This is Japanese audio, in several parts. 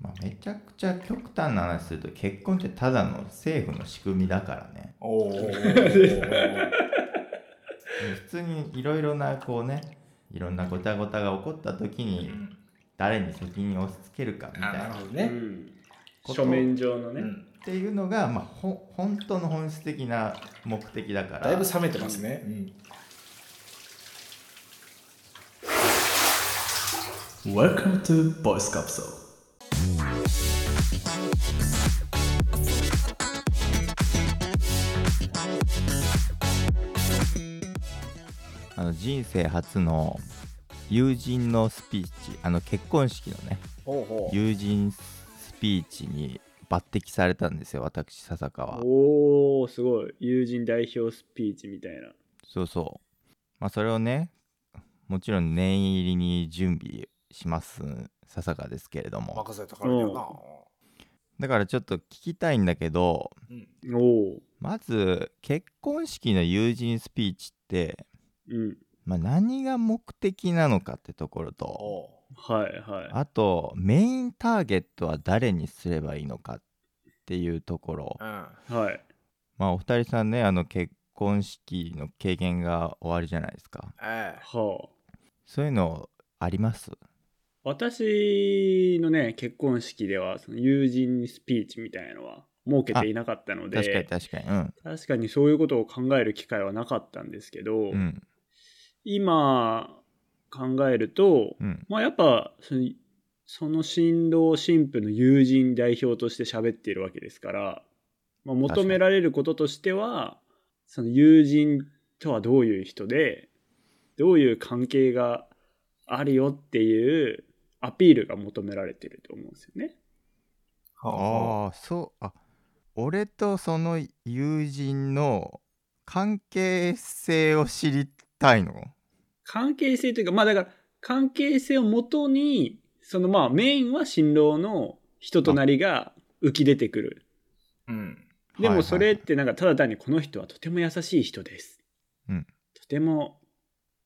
まあ、めちゃくちゃ極端な話すると結婚ってただの政府の仕組みだからねおお。普通にいろいろなこうねいろんなごたごたが起こった時に誰に責任を押し付けるかみたいなっう。ん、書面上のね、うん。ていうのが、まあ、ほ本当の本質的な目的だからだいぶ冷めてますね。うん。Welcome to Voice Capsule. 人生初の友人のスピーチあの結婚式のねほうほう。友人スピーチに抜擢されたんですよ私笹川。はおおすごい。友人代表スピーチみたいな。そうそう。まあそれをねもちろん念入りに準備します笹川ですけれども。任されたからにはな。だからちょっと聞きたいんだけどうん。まず結婚式の友人スピーチって、うんまあ、何が目的なのかってところとおはいはい。あとメインターゲットは誰にすればいいのかっていうところ。う。うん。はい。まあお二人さんねあの結婚式の経験が終わりじゃないですか。ええ。はあ。そういうのあります？私のね結婚式ではその友人スピーチみたいなのは設けていなかったので確かに確かに。うん。確かにそういうことを考える機会はなかったんですけど、うん今考えると、うん。まあやっぱそのその新郎新婦の友人代表として喋っているわけですから、まあ、求められることとしてはその友人とはどういう人でどういう関係があるよっていうアピールが求められてると思うんですよね。ああそう。あ俺とその友人の関係性を知りたいの？関係性というかまあだから関係性をもとにそのまあメインは新郎の人となりが浮き出てくるうん。でもそれっはいてなんかただ単にこの人はとても優しい人です。うんとても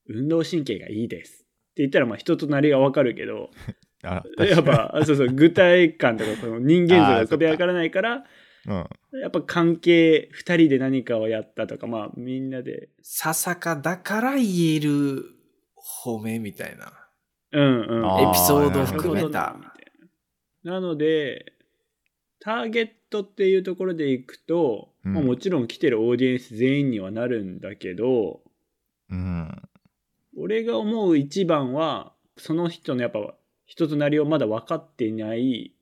運動神経がいいです。って言ったらまあ人となりがわかるけど、やっぱあそうそう具体感とかこの人間像がこでわからないから、やっぱ関係2人で何かをやったとかまあみんなで、ささかだから言える褒めみたいな。うんうん。エピソードを含めた。ななので、ターゲットっていうところでいくと、うん。まあもちろん来てるオーディエンス全員にはなるんだけど、うん。俺が思う一番はその人のやっぱ人となりをまだ分かっていない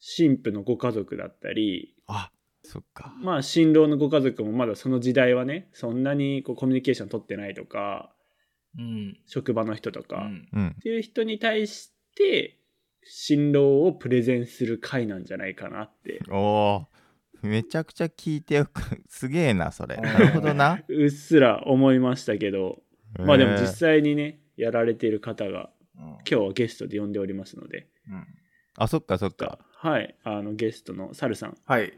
新婦のご家族だったりあそっか。まあ新郎のご家族もまだその時代はねそんなにこうコミュニケーション取ってないとかうん。職場の人とか、っうん。うんていう人に対して新郎をプレゼンする回なんじゃないかなって。おー。めちゃくちゃ聞いてよくすげえなそれ。うんなるほどな。うっすら思いましたけど。まあでも実際にねやられている方がうん。今日はゲストで呼んでおりますので。うん。あそっか。そっかはい、あのゲストのサルさん、はい。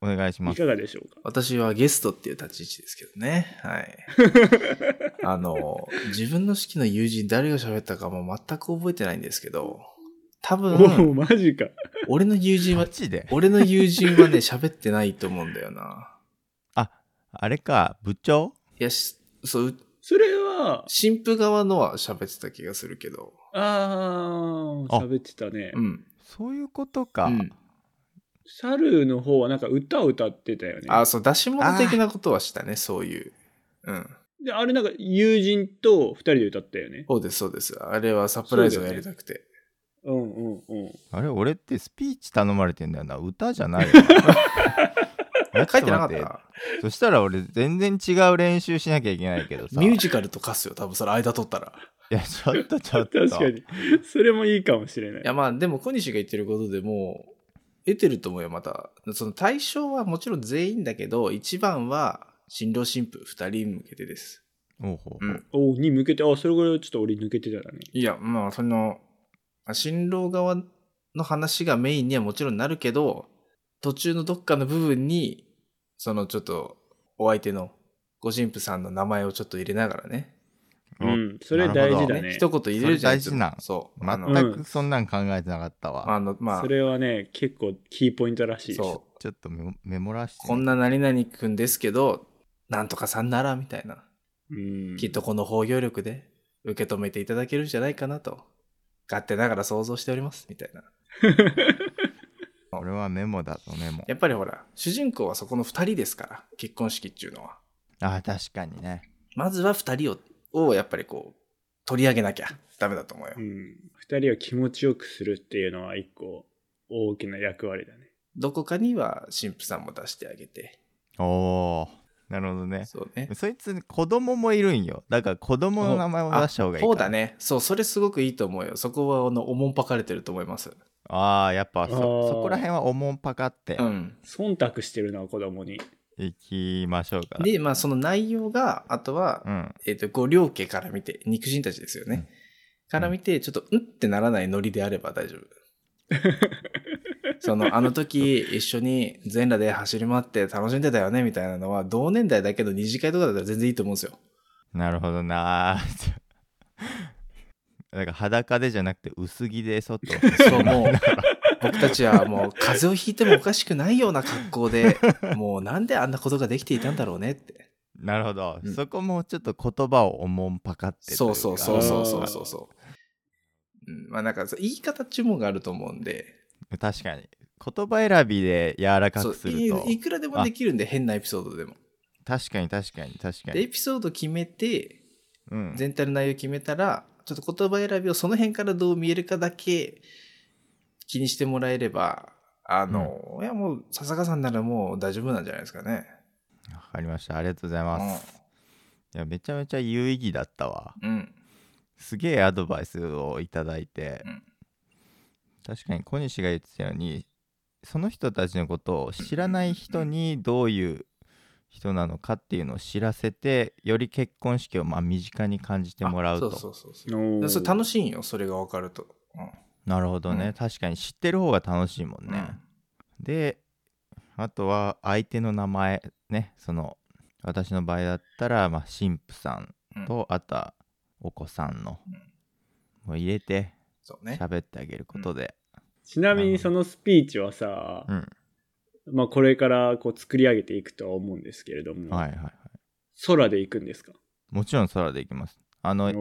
お願いしますいかがでしょうか？私はゲストっていう立ち位置ですけどね。はい。あの、自分の式の友人誰が喋ったかも全く覚えてないんですけど、多お分、お、マジか。俺の友人はマ、ジで？俺の友人はね、喋ってないと思うんだよな。あれか部長？いや、しそう、それは、新婦側のは喋ってた気がするけど。ああ、あ喋ってたね。うん。そういうことか、うん。サルの方はなんか歌を歌ってたよね。あ、そう、出し物的なことはしたね、そういう。うん。で、あれなんか友人と二人で歌ったよね。そうです、そうです。あれはサプライズをやりたくて。うんうんうん。あれ俺ってスピーチ頼まれてんだよな歌じゃないよ な書いてなかったそしたら俺全然違う練習しなきゃいけないけどさミュージカルと化すよ、多分それ間取ったら。いやちょっとちょっと 確かに。それもいいかもしれない。いや、まあ、でも小西が言ってることでもう、得てると思うよ、また。その対象はもちろん全員だけど、一番は新郎新婦二人向けてです。おうほううん。おに向けて、あ、それぐらいちょっと俺抜けてたね。いや、まあ、その、新郎側の話がメインにはもちろんなるけど、途中のどっかの部分に、そのちょっと、お相手のご新婦さんの名前をちょっと入れながらね。うん、それ大事だね。ね一言入れるじゃん。大事なんそう。全くそんなん考えてなかったわ。あのまあそ、れはね、結構キーポイントらしい。そう。ちょっとメモメモらして。こんな何々くんですけど、なんとかさんなら、みたいな。うん、きっとこの包容力で受け止めていただけるんじゃないかなと。勝手ながら想像しております、みたいな。これはメモだとメモ。やっぱりほら、主人公はそこの二人ですから、結婚式っていうのは。ああ、確かにね。まずは二人を、をやっぱりこう、取り上げなきゃダメだと思うよ。うん。二人を気持ちよくするっていうのは一個大きな役割だね。どこかには神父さんも出してあげて。おおなるほどね。そうね。そいつ子供もいるんよ。だから子供の名前を出した方がいいかそうだ。ね。そう、それすごくいいと思うよ。そこは、あの、おもんぱかれてると思います。ああ、やっぱそそこら辺はおもんぱかってうん。忖度してるな、子供に。いきましょうか。で、まあ、その内容が、あとは、うん。えっ、と、ご両家から見て、肉親たちですよね。から見て、ちょっと、うんってならないノリであれば大丈夫。その、あの時、一緒に全裸で走り回って楽しんでたよね、みたいなのは、同年代だけど二次会とかだったら全然いいと思うんですよ。なるほどな だから裸でじゃなくて薄着で外 そう、もう、僕たちはもう風邪をひいてもおかしくないような格好で、もうなんであんなことができていたんだろうねって。なるほど、うん。そこもちょっと言葉をおもんぱかってそうそうそうそうそうそうそう。うん、まあなんか言い方注文があると思うんで、確かに。言葉選びで柔らかくすると。いいくらでもできるんで変なエピソードでも。確かに確かに確かでエに、ピソード決めて、うん、全体の内容決めたら、ちょっと言葉選びをその辺からどう見えるかだけ気にしてもらえれば、あの、いやもう笹川さんならもう大丈夫なんじゃないですかね。わかりましたありがとうございます、いやめちゃめちゃ有意義だったわうん。うん。すげえアドバイスをいただいて、うん確かに小西が言ってたようにその人たちのことを知らない人にどういう人なのかっていうのを知らせてより結婚式をまあ身近に感じてもらうとあそうそうそうそう。楽しいんよ、それが分かると。なるほどね、うん。確かに知ってる方が楽しいもんうん。ね、であとは相手の名前ね。その私の場合だったら、まあ、神父さんと、あとはお子さんの、うん。もう入れて。喋ってあげることで、ちなみにそのスピーチはさ、うん。まあこれからこう作り上げていくとは思うんですけれども、はいはいはい。空で行くんですか？もちろん空で行きますあの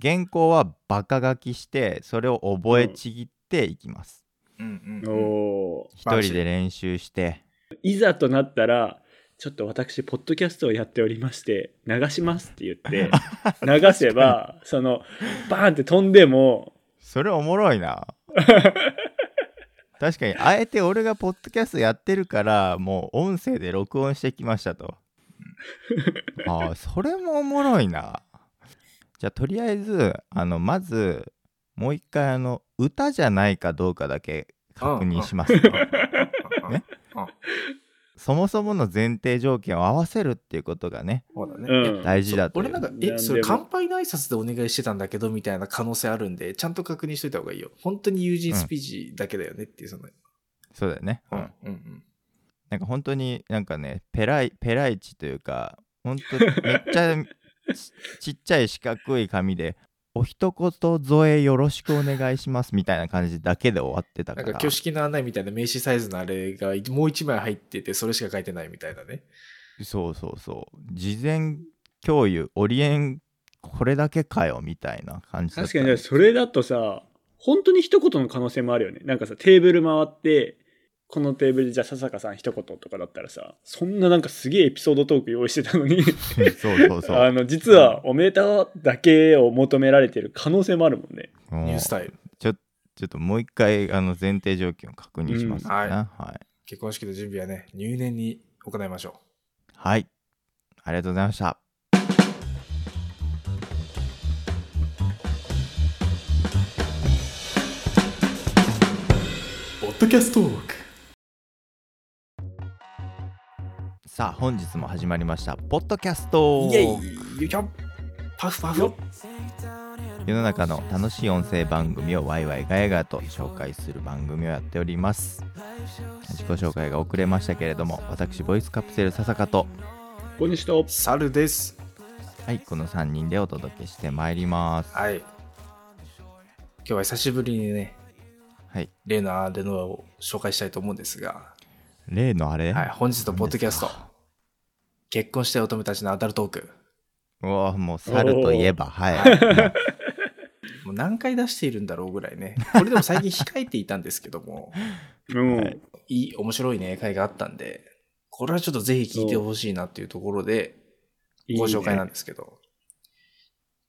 原稿はバカ書きしてそれを覚えちぎっていきます。うん。うんうん。おー。一人で練習して。いざとなったら、ちょっと私、ポッドキャストをやっておりまして、流しますって言って、流せば、その、バーンって飛んでも、それおもろいな。確かにあえて俺がポッドキャストやってるからもう音声で録音してきましたと。ああそれもおもろいなじゃあとりあえずあのまずもう一回あの歌じゃないかどうかだけ確認しますとね？そもそもの前提条件を合わせるっていうことがねそうだね。うん。大事だという。俺なんか、え、それ乾杯の挨拶でお願いしてたんだけど、みたいな可能性あるんで、ちゃんと確認しといた方がいいよ。本当に友人スピーチだけだよねっていう、その。そうだよね、うん、うん、うん。なんか本当になんかねペライペライチというか本当めっちゃち ちっちゃい四角い紙で「お一言添えよろしくお願いします」みたいな感じだけで終わってたからなんか挙式の案内みたいな名刺サイズのあれがもう一枚入ってて、それしか書いてないみたいなね。そうそうそう事前共有オリエンこれだけかよみたいな感じだった確かにね、それだとさ、本当に一言の可能性もあるよね。なんかさ、テーブル回って、このテーブルでじゃあ笹香さん一言とかだったらさ、そんななんかすげえエピソードトーク用意してたのに、そうそうそう。あの、実はおめでとうだけを求められてる可能性もあるもんね。ニュースタイル。ちょちょっともう一回あの前提条件を確認します。ね、うんはい。はい、結婚式の準備はね、入念に行いましょはい、ありがとうございました。ポッドキャストトークさあ本日も始まりましたポッドキャスト。う。イエイよいしょ。パフパフ世の中の楽しい音声番組をワイワイガヤガヤと紹介する番組をやっております。自己紹介が遅れましたけれども私ボイスカプセル笹香と。小西と、猿です。はいこの3人でお届けしてまいります。はい。今日は久しぶりにね、はい。例のアーデノアを紹介したいと思うんですが、例のあれ、はい、本日のポッドキャスト結婚したい乙女たちのアダルトーク、うわもう猿といえばはい、もう何回出しているんだろうぐらいね、これでも最近控えていたんですけども、うん。はいいい、面白いね、回があったんで、これはちょっとぜひ聞いてほしいなっていうところで、いいね。ご紹介なんですけど、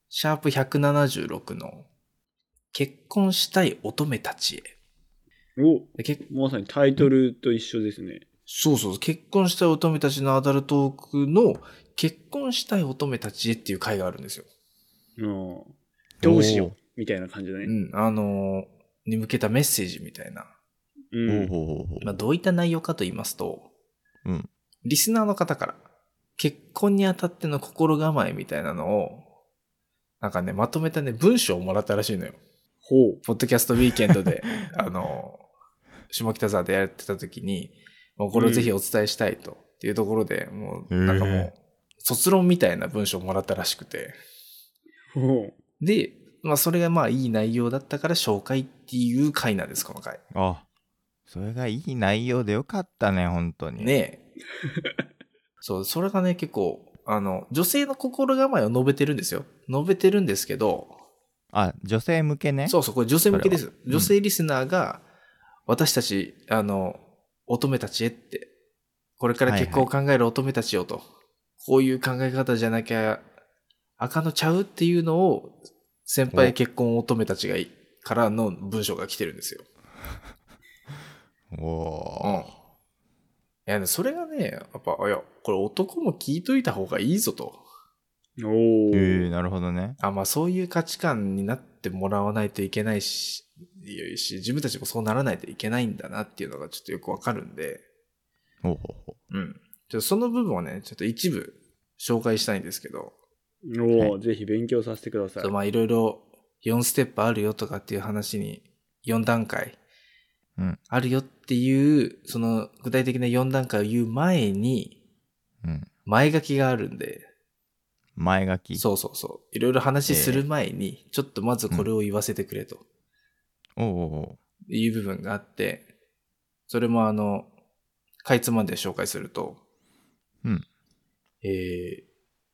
シャープ176の、結婚したい乙女たちへ。おで結まさにタイトルと一緒ですね。そうそう、結婚したい乙女たちのアダルトークの、結婚したい乙女たちへっていう回があるんですよ。うん。どうしようみたいな感じだね。うん、あのーに向けたメッセージみたいな。う。ほうんほうほうほうまあ、どういった内容かと言いますと、うんリスナーの方から、結婚にあたっての心構えみたいなのを、なんかね、まとめたね、文章をもらったらしいのよ。ほう。ポッドキャストウィーケンドで、あの、下北沢でやってた時に、もうこれをぜひお伝えしたいと、っていうところで、もう、なんかもへう、卒論みたいな文章をもらったらしくて。で、まあそれがまあいい内容だったから紹介っていう回なんです、この回。あそれがいい内容でよかったね本当にねえ。そう、それがね、結構、あの、女性の心構えを述べてるんですよ。述べてるんですけど、あ女性向けねそうそう、これ女性向けです。女性リスナーが、私たち、あの、乙女たちへって、これから結婚を考える乙女たちよと、こういう考え方じゃなきゃ、赤のちゃうっていうのを、先輩お結婚乙女たちがいからの文章が来てるんですよ。おうんお。いや、それがね、やっぱ、いや、これ男も聞いといた方がいいぞと。おー、ー。えー、なるほどねあ、まあそういう価値観になってもらわないといけないし、いいし自分たちもそうならないといけないんだなっていうのがちょっとよくわかるんで、ほうほうほう。ん。ちょっとその部分をね、ちょっと一部紹介したいんですけど、おー、ぜひ勉強させてください。まあいろいろ4ステップあるよとかっていう話に4段階ううん。あるよっていう、その具体的な4段階を言う前にうん。前書きがあるんで、前書き。そうそうそう。いろいろ話する前に、ちょっとまずこれを言わせてくれと。おうおうおういう部分があって、それもあの、かいつまんで紹介すると、うん。えー、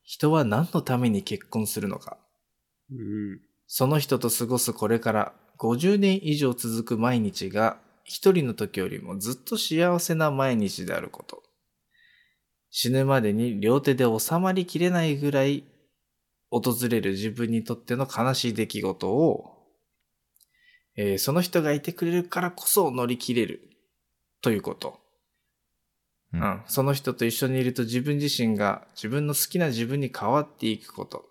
人は何のために結婚するのか。うん。その人と過ごすこれから50年以上続く毎日が一人の時よりもずっと幸せな毎日であること。死ぬまでに両手で収まりきれないぐらい訪れる自分にとっての悲しい出来事を、えーその人がいてくれるからこそ乗り切れるということ。ううんん、その人と一緒にいると自分自身が自分の好きな自分に変わっていくこと。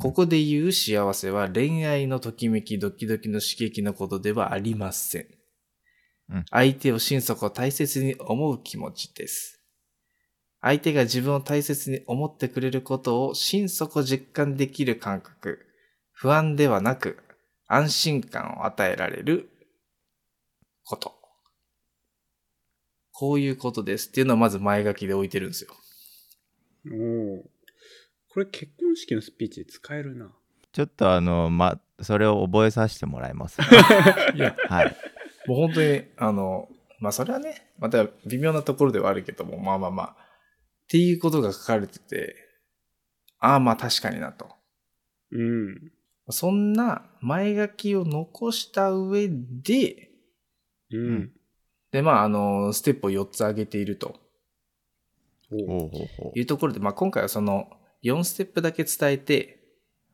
ここで言う幸せは恋愛のときめきドキドキの刺激のことではありません。うん相手を心底大切に思う気持ちです。相手が自分を大切に思ってくれることを心底実感できる感覚。不安ではなく安心感を与えられること。こういうことですっていうのをまず前書きで置いてるんですよ。おー。これ結婚式のスピーチで使えるな。ちょっとあのまそれを覚えさせてもらいます、いや、はいもう本当に、あの、まあそれはね、また微妙なところではあるけども、まあまあまあ、っていうことが書かれてて、ああまあ確かになと。うん。そんな前書きを残した上で、うん。でまああの、ステップを4つ挙げていると。いうところで、まあ今回はその4ステップだけ伝えて、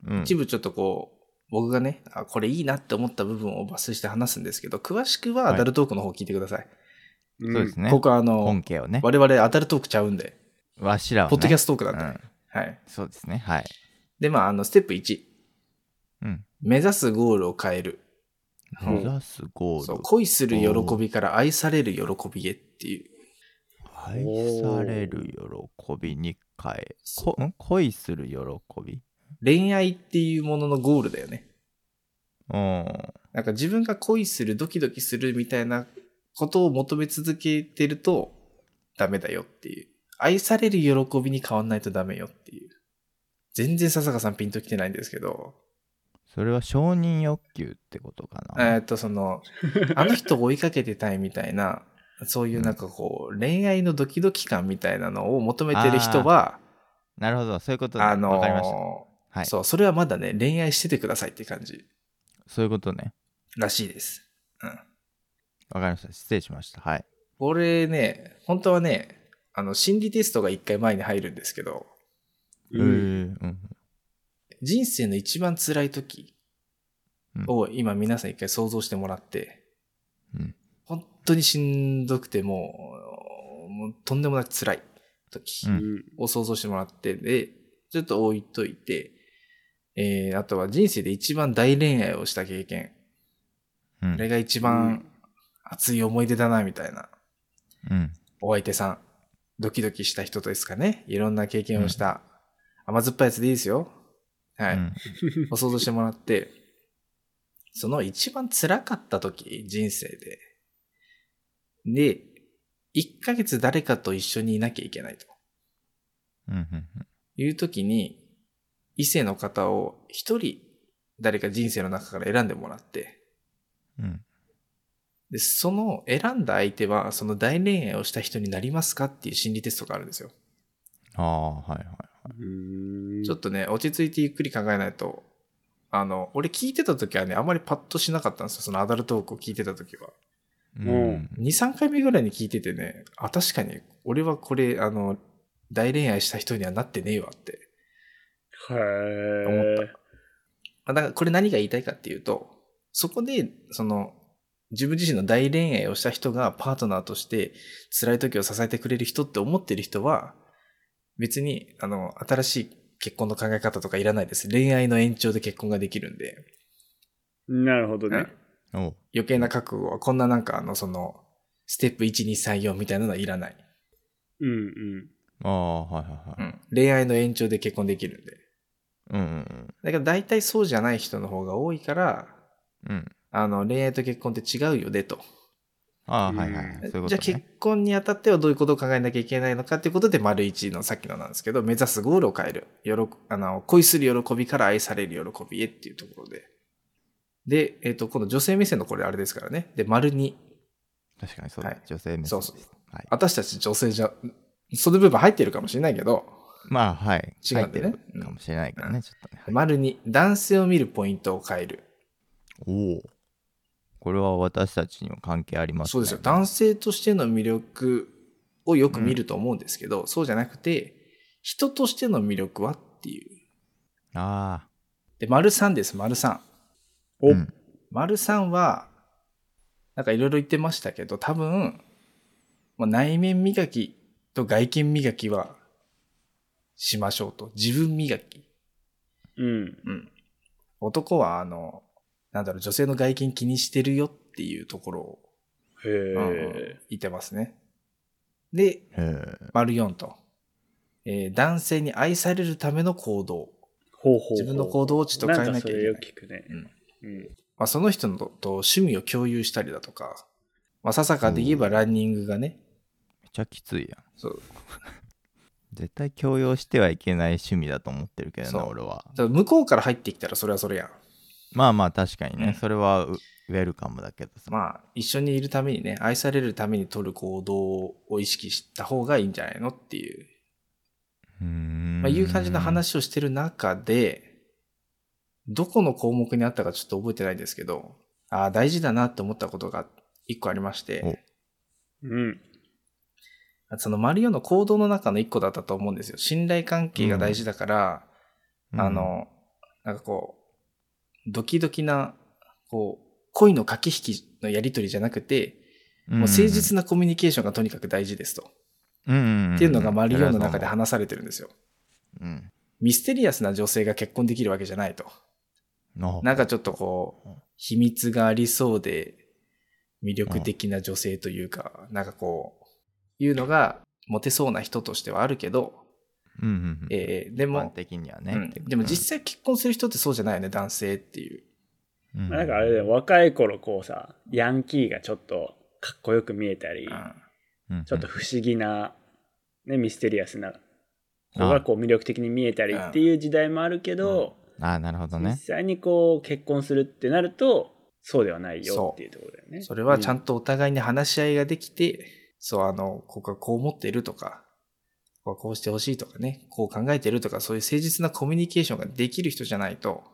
う、うん、一部ちょっとこう、僕がね、あ、これいいなって思った部分を抜粋して話すんですけど、詳しくはアダルトークの方聞いてください。うん。そうですね。ここはあの本、家をね。我々アダルトークちゃうんで、わしらは、ね、ポッドキャストトークなんで、うん。はい。そうですね。はい。で、まあ、あの、ステップ1。うん目指すゴールを変える。うん目指すゴーそう、ル恋する喜びから愛される喜びへっていう。愛される喜びに変え恋する喜び？恋愛っていうもののゴールだよね。うんなんか自分が恋する、ドキドキするみたいなことを求め続けてるとダメだよっていう。愛される喜びに変わんないとダメよっていう。全然笹川さんピンときてないんですけど、それは承認欲求ってことかえな。ーっと、その、あの人を追いかけてたいみたいな、そういうなんかこう、恋愛のドキドキ感みたいなのを求めてる人は、なるほど、そういうことね。あのわかりました。ーはい。そう、それはまだね、恋愛しててくださいって感じそういうことね。らしいです。うん。わかりました。失礼しました。はい。これね、本当はね、あの、心理テストが一回前に入るんですけど、うん。人生の一番辛い時を今皆さん一回想像してもらって、うん。本当にしんどくてもう、もうとんでもなく辛い時うんうんを想像してもらって、で、ちょっと置いといて、えー、あとは人生で一番大恋愛をした経験。うんこれが一番熱い思い出だな、みたいな。うん。お相手さん。ドキドキした人ですかね。いろんな経験をした。甘酸っぱいやつでいいですよ。はい。うん を想像してもらって、その一番辛かった時、人生で。で、1ヶ月誰かと一緒にいなきゃいけないとうんうんいう時に、異性の方を一人誰か人生の中から選んでもらって、うん。で、その選んだ相手は、その大恋愛をした人になりますかっていう心理テストがあるんですよ。ああ、はいはい。うんちょっとね、落ち着いてゆっくり考えないと、あの、俺聞いてた時はね、あまりパッとしなかったんですよ。そのアダルトークを聞いてた時は。うん。2、3回目ぐらいに聞いててね、あ、確かに、俺はこれ、あの、大恋愛した人にはなってねえわって。へ思っえ。まあだからこれ何が言いたいかっていうと、そこで、その、自分自身の大恋愛をした人がパートナーとして辛い時を支えてくれる人って思ってる人は、別に、あの、新しい結婚の考え方とかいらないです。恋愛の延長で結婚ができるんで。なるほどね。おう余計な覚悟は、こんななんかあの、その、ステップ1、2、3、4みたいなのはいらない。うんうん。ああ、はいはいはい。うん。恋愛の延長で結婚できるんで。うんうんだけど大体そうじゃない人の方が多いから、うん。うん。あの、恋愛と結婚って違うよね、と。ああ、うんはいはいはい。そういうことね。じゃあ結婚にあたってはどういうことを考えなきゃいけないのかっていうことで、丸一のさっきのなんですけど、目指すゴールを変える。よろあの恋する喜びから愛される喜びへっていうところで。で、えっ、と、この女性目線のこれあれですからね。で、丸二。確かにそうだ、はい女性目線そうそうはい。私たち女性じゃ、その部分入ってるかもしれないけど、まあ、はい。違ってるかもしれないからね、ちょっとね。はい丸二、男性を見るポイントを変える。おお。これは私たちにも関係ありますね。そうですよ。男性としての魅力をよく見ると思うんですけど、そうじゃなくて、人としての魅力はっていう。あで、丸三です、丸三。あ。おうん丸三は、なんかいろいろ言ってましたけど、多分、まあ、内面磨きと外見磨きはしましょうと。自分磨き。うん。うん。男は、あの、なんだろう、女性の外見気にしてるよっていうところを、へうんえ。言ってますね。で。丸4と、えー男性に愛されるための行動。ほうほうほう。自分の行動をちょっと変えなきゃいけないんかそれよく聞くね。うんうん。まあ、その人のと趣味を共有したりだとか、まあ、ささかで言えばランニングがね、めっちゃきついやん。そう。絶対強要してはいけない趣味だと思ってるけどな、俺は。向こうから入ってきたらそれはそれやん。まあまあ確かにね、うんそれはウウェルカムだけどさ。まあ、一緒にいるためにね、愛されるために取る行動を意識した方がいいんじゃないのっていう、うーん。まあ、いう感じの話をしてる中で、どこの項目にあったかちょっと覚えてないんですけど、ああ、大事だなって思ったことが一個ありまして、うん。そのマリオの行動の中の一個だったと思うんですよ。信頼関係が大事だから、うんあ、の、なんかこう、ドキドキな、こう、恋の駆け引きのやりとりじゃなくて、もう誠実なコミュニケーションがとにかく大事ですと。うんうんうん、っていうのがマリオの中で話話されてるんですよ。うん。ミステリアスな女性が結婚できるわけじゃないと。のなんかちょっとこう、秘密がありそうで魅力的な女性というか、なんかこう、いうのがモテそうな人としてはあるけど、うんうんうん。えーで一般も、的にはね。うん。でも実際結婚する人ってそうじゃないよね、男性っていう。うん。まあなんかあれだよ、若い頃こうさ、ヤンキーがちょっとかっこよく見えたり、うん。うんちょっと不思議な、ね、ミステリアスな子がこう魅力的に見えたりっていう時代もあるけど、ああなるほどね。実際にこう結婚するってなるとそうではないよっていうところだよね。それはちゃんと、とお互いに話し合いができて、そう、あの、ここはこう思っているとか、ここはこうしてほしいとかね、こう考えてるとか、そういう誠実なコミュニケーションができる人じゃないと、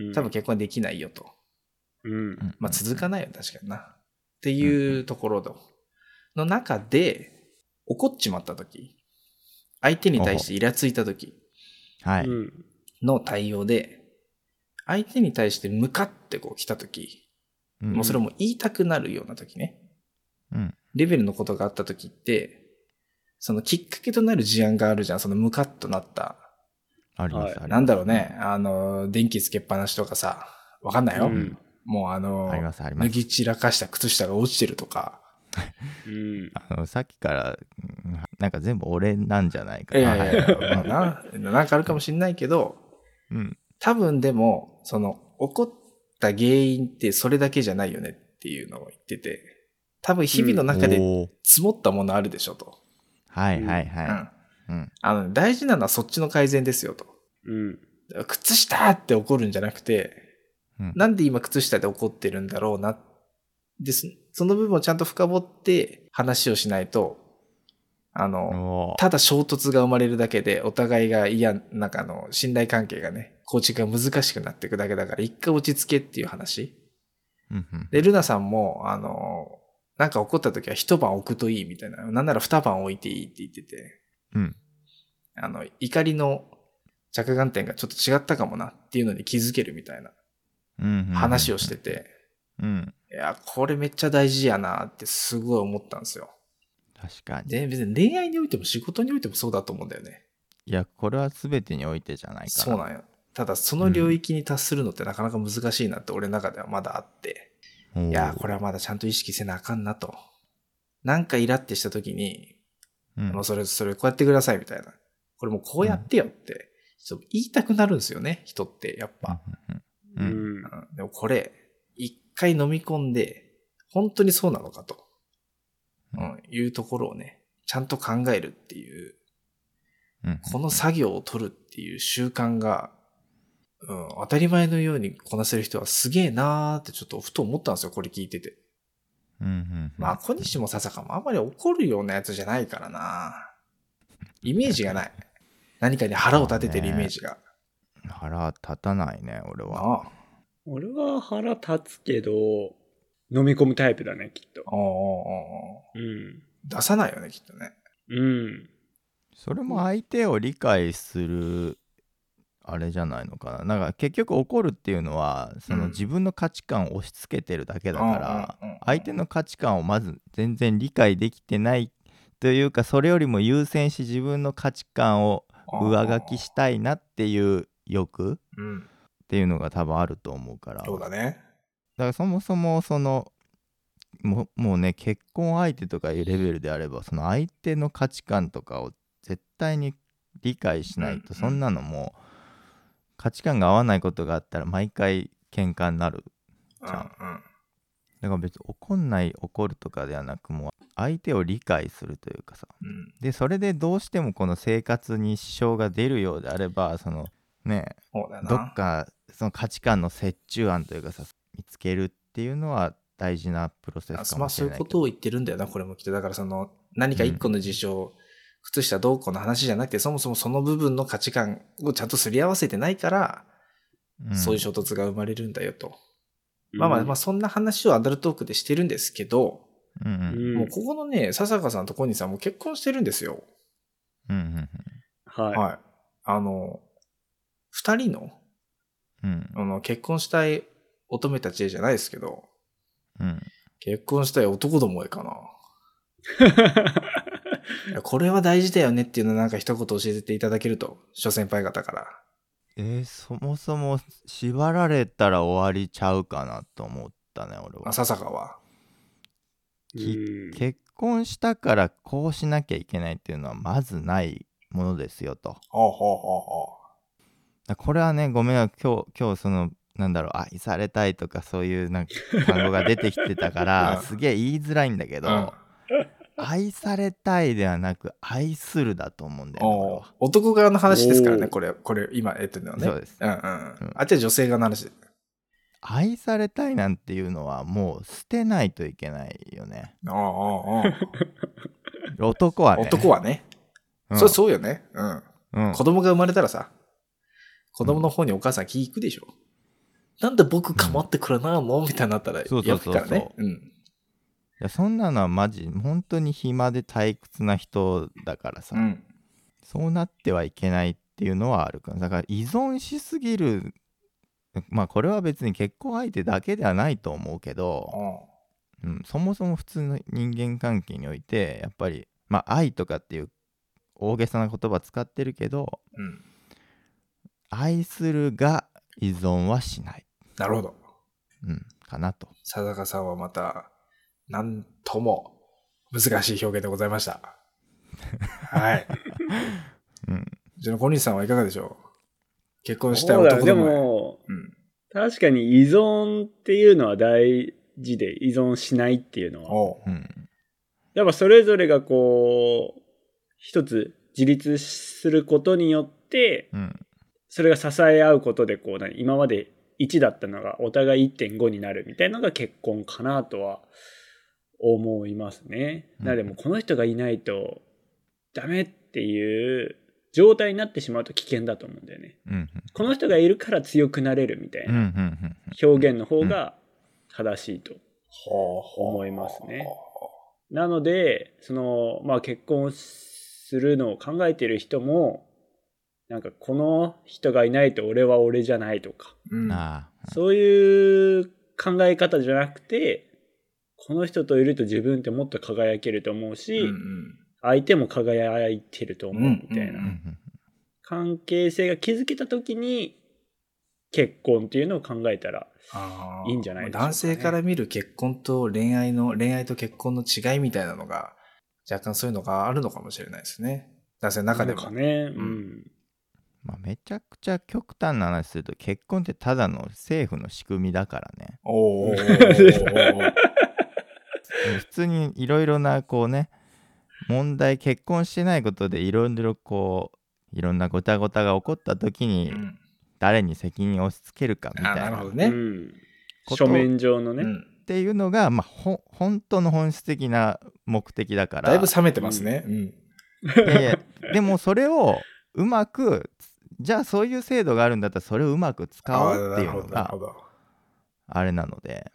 うん。多分結婚できないよと。うん。まあ続かないよ、確かにな。っていうところのの中で、怒っちまった時、相手に対してイラついた時はい、うん。の対応で、相手に対して向かってこう来た時、うん。もうそれも言いたくなるような時ね、うん。レベルのことがあった時って、そのきっかけとなる事案があるじゃん、そのムカッとなった。あります、はい。あります。なんだろうね、あの、電気つけっぱなしとかさ、わかんないよ。うん。もうあのあり、ますあります。脱ぎ散らかした靴下が落ちてるとか、うん。あのさっきからうんなんか全部俺なんじゃないかいなやいやいや、まあな、なんかあるかもしんないけど、うん。多分でも、その、起こった原因ってそれだけじゃないよねっていうのを言ってて、多分日々の中で積もったものあるでしょと。はいはいうんはい、うんあの、大事なのはそっちの改善ですよと。うん。靴下って怒るんじゃなくて、うんなんで今靴下で怒ってるんだろうな。で、そその部分をちゃんと深掘って話をしないと、あの、おーただ衝突が生まれるだけで、お互いが嫌、なんかあの、信頼関係がね、構築が難しくなっていくだけだから、一回落ち着けっていう話。うんうんで、ルナさんも、あの、なんか起こった時は一晩置くといいみたいな。なんなら二晩置いていいって言ってて、うん。あの、怒りの着眼点がちょっと違ったかもなっていうのに気づけるみたいな。うん話をしてて、うん。いや、これめっちゃ大事やなってすごい思ったんですよ。確かに。で、別に恋愛においても仕事においてもそうだと思うんだよね。いやこれは全てにおいてじゃないかなそうなんよ。ただ、その領域に達するのってなかなか難しいなって俺の中ではまだあって、いや、これはまだちゃんと意識せなあかんなと。なんかイラってした時に、うん。もうそれ、それこうやってくださいみたいな。これもうこうやってよって、ちょっと言いたくなるんですよね、人って、やっぱ。ううんうん。うん。でもこれ、一回飲み込んで、本当にそうなのかと、うん、いうところをね、ちゃんと考えるっていう、うん。この作業を取るっていう習慣が、うん、当たり前のようにこなせる人はすげえなーってちょっとふと思ったんですよ、これ聞いてて。うんうんまあ、小西も笹かもあんまり怒るようなやつじゃないからな。イメージがない。何かに腹を立ててるイメージが。腹立たないね俺は。俺は腹立つけど、飲み込むタイプだね、きっと。おうおうおうおううん。出さないよね、きっとね。うん。それも相手を理解するあれじゃないのかな。なんか結局怒るっていうのはそのうん。自分の価値観を押し付けてるだけだから相手の価値観をまず全然理解できてないというかそれよりも優先し自分の価値観を上書きしたいなっていう欲っうん。ていうのが多分あると思うから。そうだね。だからそもそもそのももうね結婚相手とかいうレベルであればその相手の価値観とかを絶対に理解しないうんとそんなのもう価値観が合わないことがあったら毎回喧嘩になるうんじゃんだから別に怒んない怒るとかではなくもう相手を理解するというかさうん。でそれでどうしてもこの生活に支障が出るようであればそのね。どっかその価値観の折衷案というかさ見つけるっていうのは大事なプロセスかまあもしれないけどそういうことを言ってるんだよな、これもきっと。だからその、何か一個の事象、靴下どうこうの話じゃなくて、そもそもその部分の価値観をちゃんとすり合わせてないから、うんそういう衝突が生まれるんだよと。まあまあまあ、そんな話をアダルトークでしてるんですけど、うんうんうん。もうここのね、笹香さんとコニーさんも結婚してるんですよ。うんうんはい。はい。あの、二人の、うんあの、結婚したい乙女たちへじゃないですけど、うん結婚したい男どもへかな。これは大事だよねっていうのをなんか一言教えていただけると、諸先輩方から。えーそもそも縛られたら終わりちゃうかなと思ったね俺はあ、笹香は。きうん結婚したからこうしなきゃいけないっていうのはまずないものですよとほうほうほうほだこれはねごめんな今日今日そのなんだろう愛されたいとかそういうなんか単語が出てきてたか うんらすげえ言いづらいんだけど、う。うん。愛されたいではなく愛するだと思うんだよね男側の話ですからね、これ、これ、今、えっとね。そうですうんうん。うんあっちは女性側の話。愛されたいなんていうのはもう捨てないといけないよねおうおうおう男はね男はね。うんそれそうよね。うん。うん子供が生まれたらさ、子供の方にお母さん聞くでしょ。なんで僕構ってくれないの？みたいになったらそうそうやそうそうるからね。うん。いやそんなのはマジ本当に暇で退屈な人だからさ、うん。そうなってはいけないっていうのはあるからだから依存しすぎるまあこれは別に結婚相手だけではないと思うけど、おうん、そもそも普通の人間関係においてやっぱりまあ愛とかっていう大げさな言葉使ってるけどううん。愛するが依存はしない、なるほど。うん、かなと佐坂さんはまた、なんとも難しい表現でございました。はい。うんじゃあ、小西さんはいかがでしょう？結婚したいそうだで男でも。も、うん。確かに依存っていうのは大事で、依存しないっていうのは。おううんやっぱそれぞれがこう、一つ自立することによって、うんそれが支え合うことで、こう、何今まで1だったのがお互い1.5になるみたいなのが結婚かなとは思いますね。うんなのでもうこの人がいないとダメっていう状態になってしまうと危険だと思うんだよね。うんこの人がいるから強くなれるみたいなん表現の方が正しいと。思いますねなので、その、まあ結婚するのを考えている人も、なんかこの人がいないと俺は俺じゃないとか、うん。あそういう考え方じゃなくて、この人といると自分ってもっと輝けると思うし、うんうん。相手も輝いてると思うみたいな。うんあうん関係性が築けた時に結婚っていうのを考えたら、いいんじゃないでしょうかね。男性から見る結婚と恋愛の、恋愛と結婚の違いみたいなのが、若干そういうのがあるのかもしれないですね。男性の中でも。なんかね、ううん。ん。まあ、めちゃくちゃ極端な話すると結婚ってただの政府の仕組みだからね。おーおーおーおーおー普通にいろいろなこうね問題結婚してないことでいろいろこういろんなごたごたが起こった時にうん。誰に責任を押し付けるかみたあいなっなるほどね。うん。こと。書面上のね、うん。ていうのが、まあ、ほ本当の本質的な目的だから。だいぶ冷めてますね。うん。でもそれをうまくじゃあそういう制度があるんだったらそれをうまく使おあうっていうのが。あれなので。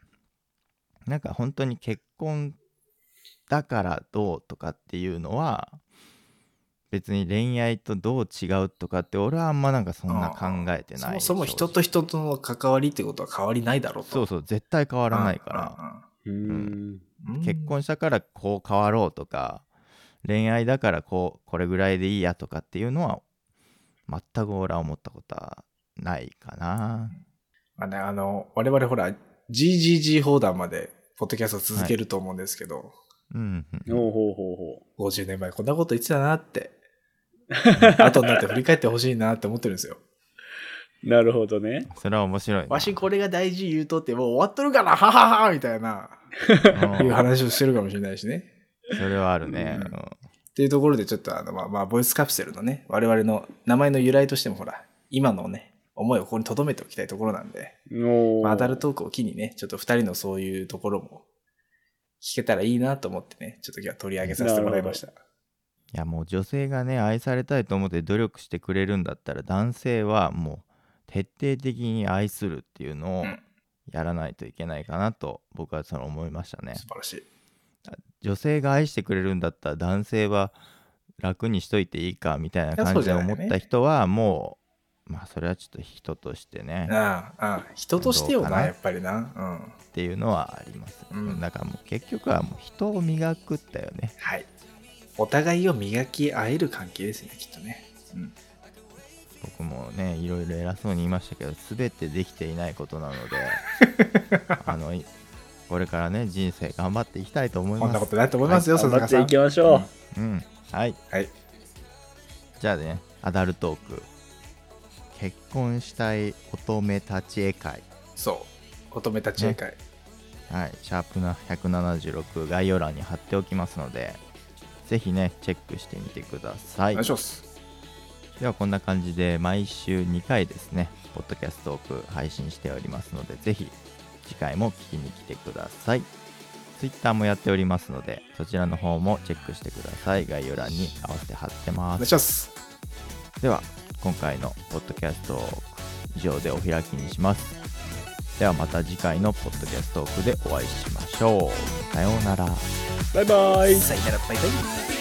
なんか本当に結婚だからどうとかっていうのは別に恋愛とどう違うとかって俺はあんまなんかそんな考えてないそもそも人と人との関わりってことは変わりないだろうと。そうそう絶対変わらないから。うん結婚したからこう変わろうとか恋愛だからこうこれぐらいでいいやとかっていうのは全く俺は思ったことはないかな。まあね、あの、我々ほら、GGG 砲弾まで、ポッドキャスト続けると思うんですけど、うんうんほうほうほう。ほ50年前こんなこと言ってたなって、後になって振り返ってほしいなって思ってるんですよ。う。なるほどね。それは面白いな。わしこれが大事言うとってもう終わっとるから、はははみたいな、うん。いう話をしてるかもしれないしね。それはあるね、うん。うん。っていうところでちょっとあの、まあ、まあ、ボイスカプセルのね、我々の名前の由来としてもほら、今のね、思いをここに留めておきたいところなんで、まあ、アダルトークを機にね、ちょっと二人のそういうところも聞けたらいいなと思ってね、ちょっと今日は取り上げさせてもらいました。いやもう女性がね愛されたいと思って努力してくれるんだったら男性はもう徹底的に愛するっていうのをうん。やらないといけないかなと僕はその思いましたね。素晴らしい。女性が愛してくれるんだったら男性は楽にしといていいかみたいな感じで思った人はもうまあそれはちょっと人としてねああ、ああ人としてよな、やっぱりな。うん。っていうのはあります、うんだからもう結局はもう人を磨くったよねはい。お互いを磨き合える関係ですね、きっとね。うん。僕もねいろいろ偉そうに言いましたけど全てできていないことなので あのいこれからね人生頑張っていきたいと思いますこんなことないと思いますよ、頑張ってい。きましょう。うんはいはい。じゃあねアダルトーク結婚したい乙女立ち絵会そう。乙女立ち絵会。はいシャープな176概要欄に貼っておきますのでぜひねチェックしてみてくださいお願いします。ではこんな感じで毎週2回ですねポッドキャストトーク配信しておりますのでぜひ次回も聞きに来てください Twitter もやっておりますのでそちらの方もチェックしてください概要欄に合わせて貼っておます願いします。では今回のポッドキャスト以上でお開きにします。ではまた次回のポッドキャストトークでお会いしましょう。さようなら。バイバイ。さよなら、バイバイ。